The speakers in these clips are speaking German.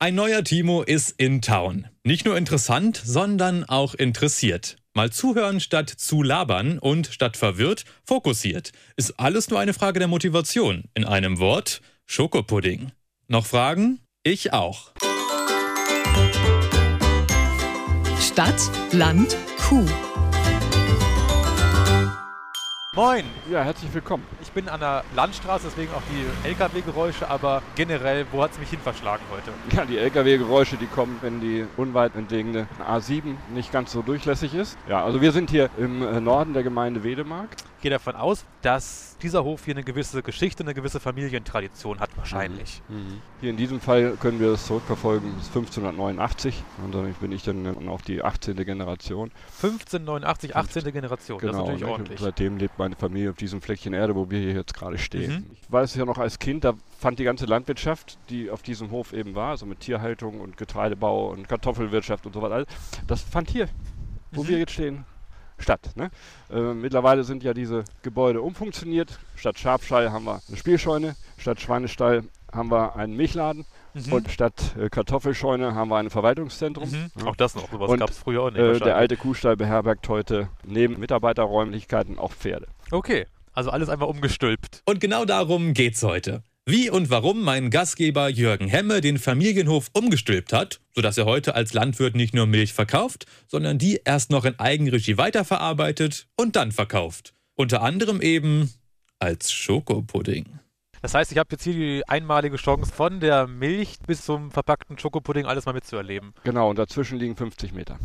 Ein neuer Timo ist in Town. Nicht nur interessant, sondern auch interessiert. Mal zuhören statt zu labern und statt verwirrt fokussiert. Ist alles nur eine Frage der Motivation. In einem Wort Schokopudding. Noch Fragen? Ich auch. Stadt, Land, Kuh. Moin, Ja, herzlich willkommen. ich bin an der Landstraße, deswegen auch die LKW-Geräusche, aber generell, wo hat es mich hin verschlagen heute? Ja, die LKW-Geräusche, die kommen, wenn die unweit entlegene A7 nicht ganz so durchlässig ist. Ja, also wir sind hier im äh, Norden der Gemeinde Wedemark. Ich gehe davon aus, dass dieser Hof hier eine gewisse Geschichte, eine gewisse Familientradition hat, wahrscheinlich. Hier in diesem Fall können wir es zurückverfolgen bis 1589 und damit bin ich dann auf die 18. Generation. 1589, 18. Generation, das ist natürlich ne? ordentlich. Seitdem lebt meine Familie auf diesem Fleckchen Erde, wo wir hier jetzt gerade stehen. Mhm. Ich weiß ja noch als Kind, da fand die ganze Landwirtschaft, die auf diesem Hof eben war, also mit Tierhaltung und Getreidebau und Kartoffelwirtschaft und so weiter, das fand hier, wo Mhm. wir jetzt stehen, statt. Ne? Äh, mittlerweile sind ja diese Gebäude umfunktioniert. Statt Schafstall haben wir eine Spielscheune, statt Schweinestall haben wir einen Milchladen Mhm. und statt äh, Kartoffelscheune haben wir ein Verwaltungszentrum. Mhm. Ja. Auch das noch, sowas gab es früher auch nicht. Äh, der alte Kuhstall beherbergt heute neben Mitarbeiterräumlichkeiten auch Pferde. okay, also alles einfach umgestülpt. Und genau darum geht's heute. Wie und warum mein Gastgeber Jürgen Hemme den Familienhof umgestülpt hat, sodass er heute als Landwirt nicht nur Milch verkauft, sondern die erst noch in Eigenregie weiterverarbeitet und dann verkauft. Unter anderem eben als Schokopudding. Das heißt, ich habe jetzt hier die einmalige Chance, von der Milch bis zum verpackten Schokopudding alles mal mitzuerleben. Genau, und dazwischen liegen 50 Meter.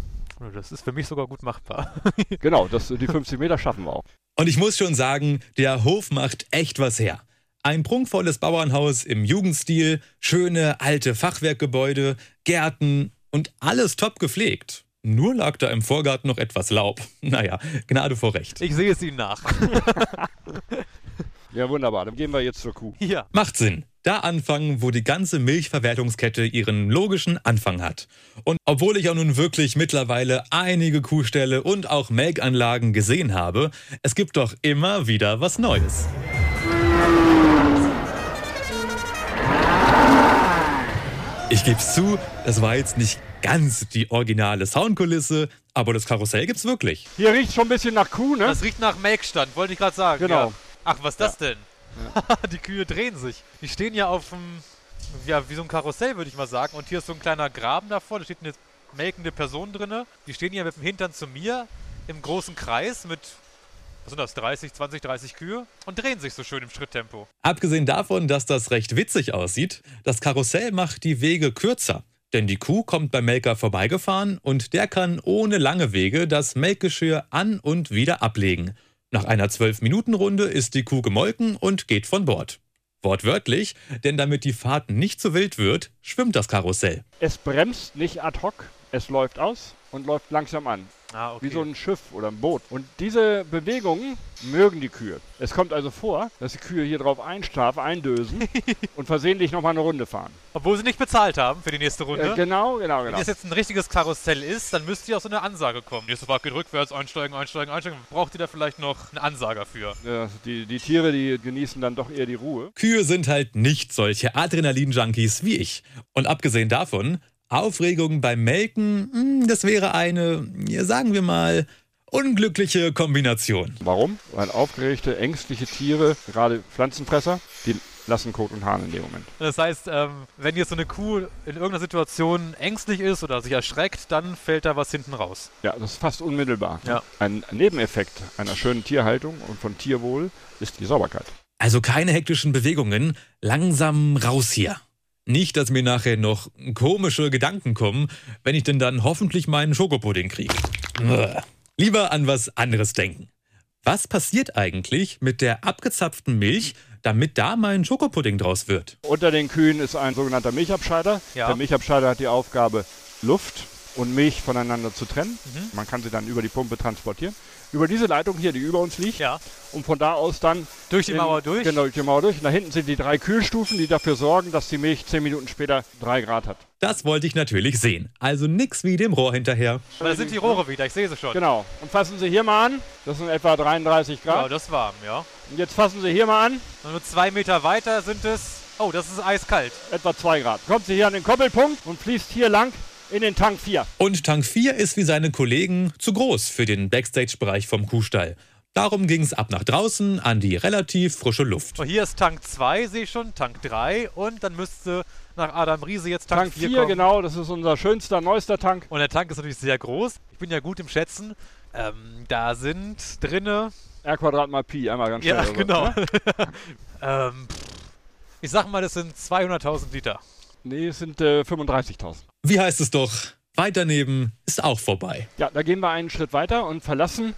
Das ist für mich sogar gut machbar. Genau, das, die 50 Meter schaffen wir auch. Und ich muss schon sagen, der Hof macht echt was her. Ein prunkvolles Bauernhaus im Jugendstil, schöne alte Fachwerkgebäude, Gärten und alles top gepflegt. Nur lag da im Vorgarten noch etwas Laub. Naja, Gnade vor Recht. Ich sehe es Ihnen nach. Ja, wunderbar. Dann gehen wir jetzt zur Kuh. Hier. Macht Sinn. Da anfangen, wo die ganze Milchverwertungskette ihren logischen Anfang hat. Und obwohl ich auch nun wirklich mittlerweile einige Kuhställe und auch Melkanlagen gesehen habe, es gibt doch immer wieder was Neues. Ich geb's zu, das war jetzt nicht ganz die originale Soundkulisse, aber das Karussell gibt's wirklich. Hier riecht schon ein bisschen nach Kuh, ne? Das riecht nach Melkstand, wollte ich gerade sagen. Genau. Ja. Ach, was ist das denn? die Kühe drehen sich. Die stehen ja auf dem, ja, wie so ein Karussell, würde ich mal sagen. Und hier ist so ein kleiner Graben davor, da steht eine melkende Person drinne. Die stehen hier mit dem Hintern zu mir im großen Kreis mit, was sind das, 30, 20, 30 Kühe und drehen sich so schön im Schritttempo. Abgesehen davon, dass das recht witzig aussieht, das Karussell macht die Wege kürzer. Denn die Kuh kommt beim Melker vorbeigefahren und der kann ohne lange Wege das Melkgeschirr an und wieder ablegen. Nach einer 12-Minuten-Runde ist die Kuh gemolken und geht von Bord. Wortwörtlich, denn damit die Fahrt nicht zu wild wird, schwimmt das Karussell. Es bremst nicht ad hoc, es läuft aus und läuft langsam an. Ah, okay. Wie so ein Schiff oder ein Boot. Und diese Bewegungen mögen die Kühe. Es kommt also vor, dass die Kühe hier drauf einschlafen, eindösen und versehentlich nochmal eine Runde fahren. Obwohl sie nicht bezahlt haben für die nächste Runde. Äh, genau, genau, Wenn genau. das jetzt ein richtiges Karussell ist, dann müsste ja auch so eine Ansage kommen. Nächste Fahrt geht rückwärts, einsteigen, einsteigen, einsteigen. Braucht ihr da vielleicht noch einen Ansager für? Äh, die, die Tiere, die genießen dann doch eher die Ruhe. Kühe sind halt nicht solche Adrenalin-Junkies wie ich. Und abgesehen davon, Aufregung beim Melken, hm, das wäre eine, ja, sagen wir mal, unglückliche Kombination. Warum? Weil aufgeregte, ängstliche Tiere, gerade Pflanzenfresser, die lassen Kot und Hahn in dem Moment. Das heißt, ähm, wenn jetzt so eine Kuh in irgendeiner Situation ängstlich ist oder sich erschreckt, dann fällt da was hinten raus. Ja, das ist fast unmittelbar. Ja. Ein Nebeneffekt einer schönen Tierhaltung und von Tierwohl ist die Sauberkeit. Also keine hektischen Bewegungen, langsam raus hier. Nicht, dass mir nachher noch komische Gedanken kommen, wenn ich denn dann hoffentlich meinen Schokopudding kriege. Lieber an was anderes denken. Was passiert eigentlich mit der abgezapften Milch, damit da mein Schokopudding draus wird? Unter den Kühen ist ein sogenannter Milchabscheider. Ja. Der Milchabscheider hat die Aufgabe, Luft und Milch voneinander zu trennen. Mhm. Man kann sie dann über die Pumpe transportieren. Über diese Leitung hier, die über uns liegt, Ja. und von da aus dann Durch die in- Mauer durch? Genau, durch die Mauer durch. Und da hinten sind die drei Kühlstufen, die dafür sorgen, dass die Milch zehn Minuten später drei Grad hat. Das wollte ich natürlich sehen. Also nix wie dem Rohr hinterher. Da sind die Rohre wieder, ich sehe sie schon. Genau. Und fassen Sie hier mal an. Das sind etwa 33 Ja, Grad. das ist warm, ja. Und jetzt fassen Sie hier mal an. Und nur zwei Meter weiter sind es Oh, das ist eiskalt. etwa 2 Grad. Kommt sie hier an den Koppelpunkt und fließt hier lang in den Tank 4. Und Tank 4 ist wie seine Kollegen zu groß für den Backstage-Bereich vom Kuhstall. Darum ging es ab nach draußen an die relativ frische Luft. Hier ist Tank 2, sehe ich schon, Tank 3 und dann müsste nach Adam Riese jetzt Tank, Tank 4 4, kommen. genau, das ist unser schönster, neuester Tank. Und der Tank ist natürlich sehr groß. Ich bin ja gut im Schätzen. Ähm, da sind drinne. R Quadrat mal Pi, einmal ganz schnell. Ja, genau. ne? ähm, ich sag mal, das sind 200.000 Liter. Nee, es sind äh, 35.000. Wie heißt es doch? Weit daneben ist auch vorbei. Ja, da gehen wir einen Schritt weiter und verlassen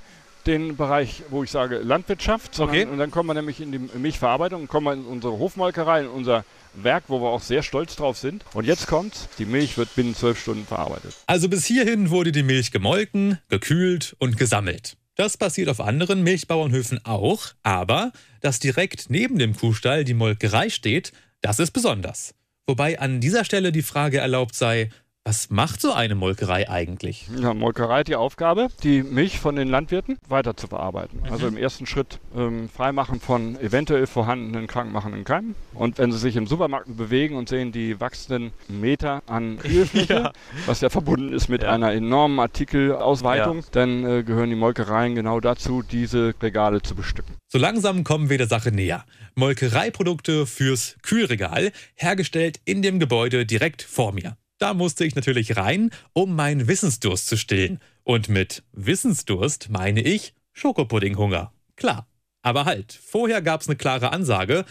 den Bereich, wo ich sage Landwirtschaft. sondern- Okay. Und dann kommen wir nämlich in die Milchverarbeitung und kommen wir in unsere Hofmolkerei, in unser Werk, wo wir auch sehr stolz drauf sind. Und jetzt kommt, die Milch wird binnen zwölf Stunden verarbeitet. Also bis hierhin wurde die Milch gemolken, gekühlt und gesammelt. Das passiert auf anderen Milchbauernhöfen auch, aber dass direkt neben dem Kuhstall die Molkerei steht, das ist besonders. Wobei an dieser Stelle die Frage erlaubt sei, was macht so eine Molkerei eigentlich? Ja, Molkerei hat die Aufgabe, die Milch von den Landwirten weiter zu verarbeiten. Also im ersten Schritt ähm, Freimachen von eventuell vorhandenen krankmachenden Keimen. Und wenn sie sich im Supermarkt bewegen und sehen die wachsenden Meter an Kühlfläche, Ja. was ja verbunden ist mit Ja. einer enormen Artikelausweitung, dann äh, gehören die Molkereien genau dazu, diese Regale zu bestücken. So langsam kommen wir der Sache näher. Molkereiprodukte fürs Kühlregal, hergestellt in dem Gebäude direkt vor mir. Da musste ich natürlich rein, um meinen Wissensdurst zu stillen. Und mit Wissensdurst meine ich Schokopuddinghunger. Klar. Aber halt, vorher gab es eine klare Ansage.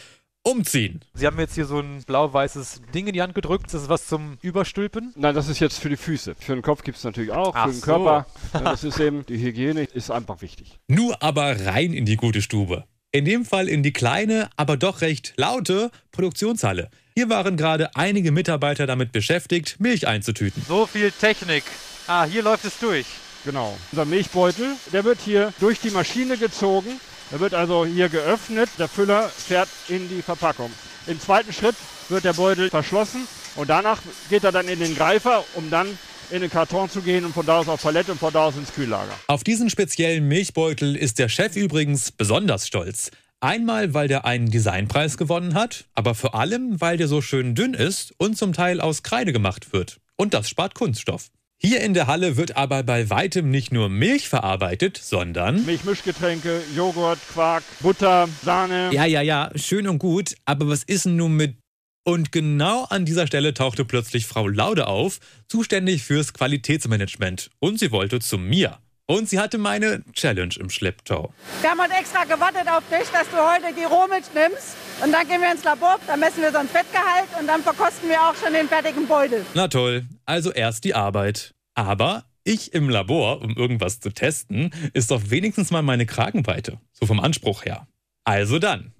Umziehen. Sie haben jetzt hier so ein blau-weißes Ding in die Hand gedrückt. Das ist was zum Überstülpen. Nein, das ist jetzt für die Füße. Für den Kopf gibt es natürlich auch, Ach für den so. Körper. Ja, das ist eben, die Hygiene ist einfach wichtig. Nur aber rein in die gute Stube. In dem Fall in die kleine, aber doch recht laute Produktionshalle. Hier waren gerade einige Mitarbeiter damit beschäftigt, Milch einzutüten. So viel Technik. Ah, hier läuft es durch. Genau. Unser Milchbeutel, der wird hier durch die Maschine gezogen. Der wird also hier geöffnet. Der Füller fährt in die Verpackung. Im zweiten Schritt wird der Beutel verschlossen und danach geht er dann in den Greifer, um dann in den Karton zu gehen und von da aus auf Palette und von da aus ins Kühllager. Auf diesen speziellen Milchbeutel ist der Chef übrigens besonders stolz. Einmal, weil der einen Designpreis gewonnen hat, aber vor allem, weil der so schön dünn ist und zum Teil aus Kreide gemacht wird. Und das spart Kunststoff. Hier in der Halle wird aber bei weitem nicht nur Milch verarbeitet, sondern... Milchmischgetränke, Joghurt, Quark, Butter, Sahne. Ja, ja, ja, schön und gut, aber was ist denn nun mit... Und genau an dieser Stelle tauchte plötzlich Frau Laude auf, zuständig fürs Qualitätsmanagement. Und sie wollte zu mir. Und sie hatte meine Challenge im Schlepptau. Wir haben heute extra gewartet auf dich, dass du heute die Rohmilch nimmst. Und dann gehen wir ins Labor, dann messen wir so ein Fettgehalt und dann verkosten wir auch schon den fertigen Beutel. Na toll, also erst die Arbeit. Aber ich im Labor, um irgendwas zu testen, ist doch wenigstens mal meine Kragenweite. So vom Anspruch her. Also dann.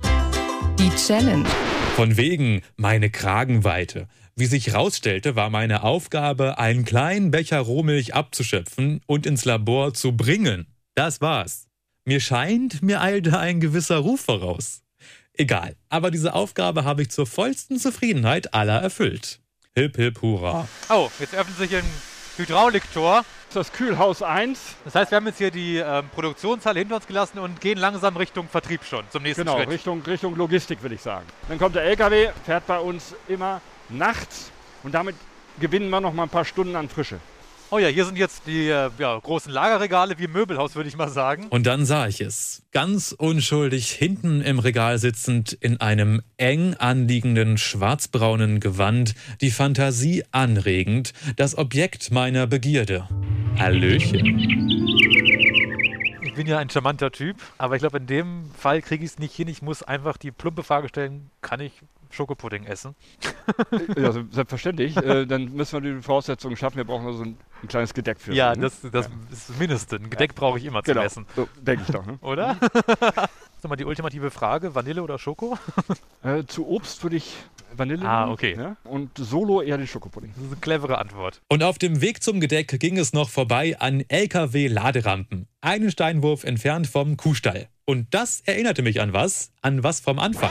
Die Challenge. Von wegen meine Kragenweite. Wie sich rausstellte, war meine Aufgabe, einen kleinen Becher Rohmilch abzuschöpfen und ins Labor zu bringen. Das war's. Mir scheint, mir eilte ein gewisser Ruf voraus. Egal, aber diese Aufgabe habe ich zur vollsten Zufriedenheit aller erfüllt. Hip hip hurra. Oh, jetzt öffnet sich ein Hydrauliktor. Das Kühlhaus 1. Das heißt, wir haben jetzt hier die ähm, Produktionshalle hinter uns gelassen und gehen langsam Richtung Vertrieb schon, zum nächsten Genau, Schritt. Richtung, Richtung Logistik würde ich sagen. Dann kommt der LKW, fährt bei uns immer nachts und damit gewinnen wir noch mal ein paar Stunden an Frische. Oh ja, hier sind jetzt die äh, ja, großen Lagerregale wie im Möbelhaus, würde ich mal sagen. Und dann sah ich es. Ganz unschuldig hinten im Regal sitzend, in einem eng anliegenden schwarzbraunen Gewand, die Fantasie anregend, das Objekt meiner Begierde. Hallöchen. Ich bin ja ein charmanter Typ, aber ich glaube, in dem Fall kriege ich es nicht hin. Ich muss einfach die plumpe Frage stellen, kann ich Schokopudding essen? ja, se- selbstverständlich. äh, dann müssen wir die Voraussetzungen schaffen. Wir brauchen also ein, ein kleines Gedeck für. Ja, ne? das, das ist das Mindeste. Ein Gedeck brauche ich immer zum genau. Essen. So, denke ich doch. Ne? Oder? Sag mal die ultimative Frage, Vanille oder Schoko? äh, zu Obst würde ich Vanille Ah, okay. Ne? Und Solo eher den Schokopudding. Das ist eine clevere Antwort. Und auf dem Weg zum Gedeck ging es noch vorbei an LKW-Laderampen, einen Steinwurf entfernt vom Kuhstall. Und das erinnerte mich an was? An was vom Anfang.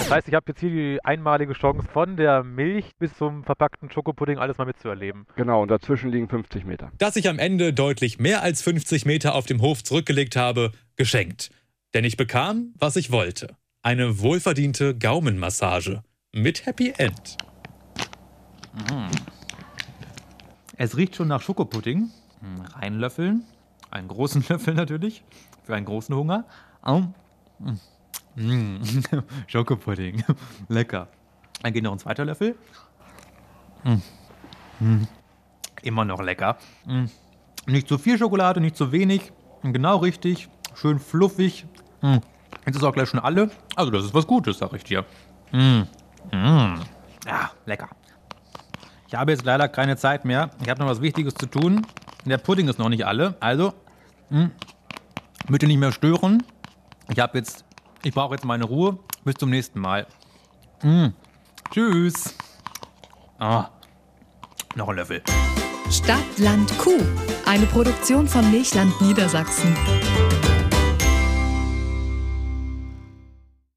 Das heißt, ich habe jetzt hier die einmalige Chance, von der Milch bis zum verpackten Schokopudding alles mal mitzuerleben. Genau, und dazwischen liegen 50 Meter. Dass ich am Ende deutlich mehr als 50 Meter auf dem Hof zurückgelegt habe, geschenkt. Denn ich bekam, was ich wollte. Eine wohlverdiente Gaumenmassage. mit Happy End. Es riecht schon nach Schokopudding. Hm, Reinlöffeln. Einen großen Löffel natürlich. Für einen großen Hunger. Au. Mm. Schokopudding. Lecker. Dann geht noch ein zweiter Löffel. Mm. Mm. Immer noch lecker. Mm. Nicht zu viel Schokolade, nicht zu wenig. Genau richtig. Schön fluffig. Mm. Jetzt ist auch gleich schon alle. Also das ist was Gutes, sag ich dir. Mm. Mm. Ja, lecker. Ich habe jetzt leider keine Zeit mehr. Ich habe noch was Wichtiges zu tun. Der Pudding ist noch nicht alle. Also, bitte nicht mehr stören. Ich habe jetzt, ich brauche jetzt meine Ruhe. Bis zum nächsten Mal. Mh. Tschüss. Ah, noch ein Löffel. Stadt, Land, Kuh. Eine Produktion von Milchland Niedersachsen.